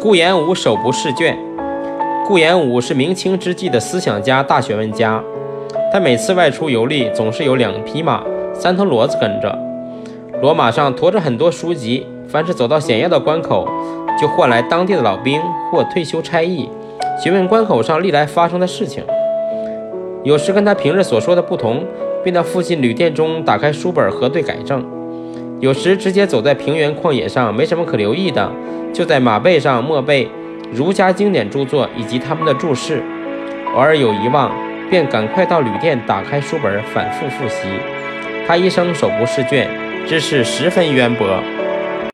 顾炎武手不释卷。顾炎武是明清之际的思想家、大学问家。他每次外出游历，总是有两匹马、三头骡子跟着，骡马上驮着很多书籍。凡是走到险要的关口，就唤来当地的老兵或退休差役，询问关口上历来发生的事情。有时跟他平日所说的不同，便到附近旅店中打开书本核对改正；有时直接走在平原旷野上，没什么可留意的，就在马背上默背儒家经典著作以及他们的注释。偶尔有遗忘，便赶快到旅店打开书本反复复习。他一生手不释卷，知识十分渊博。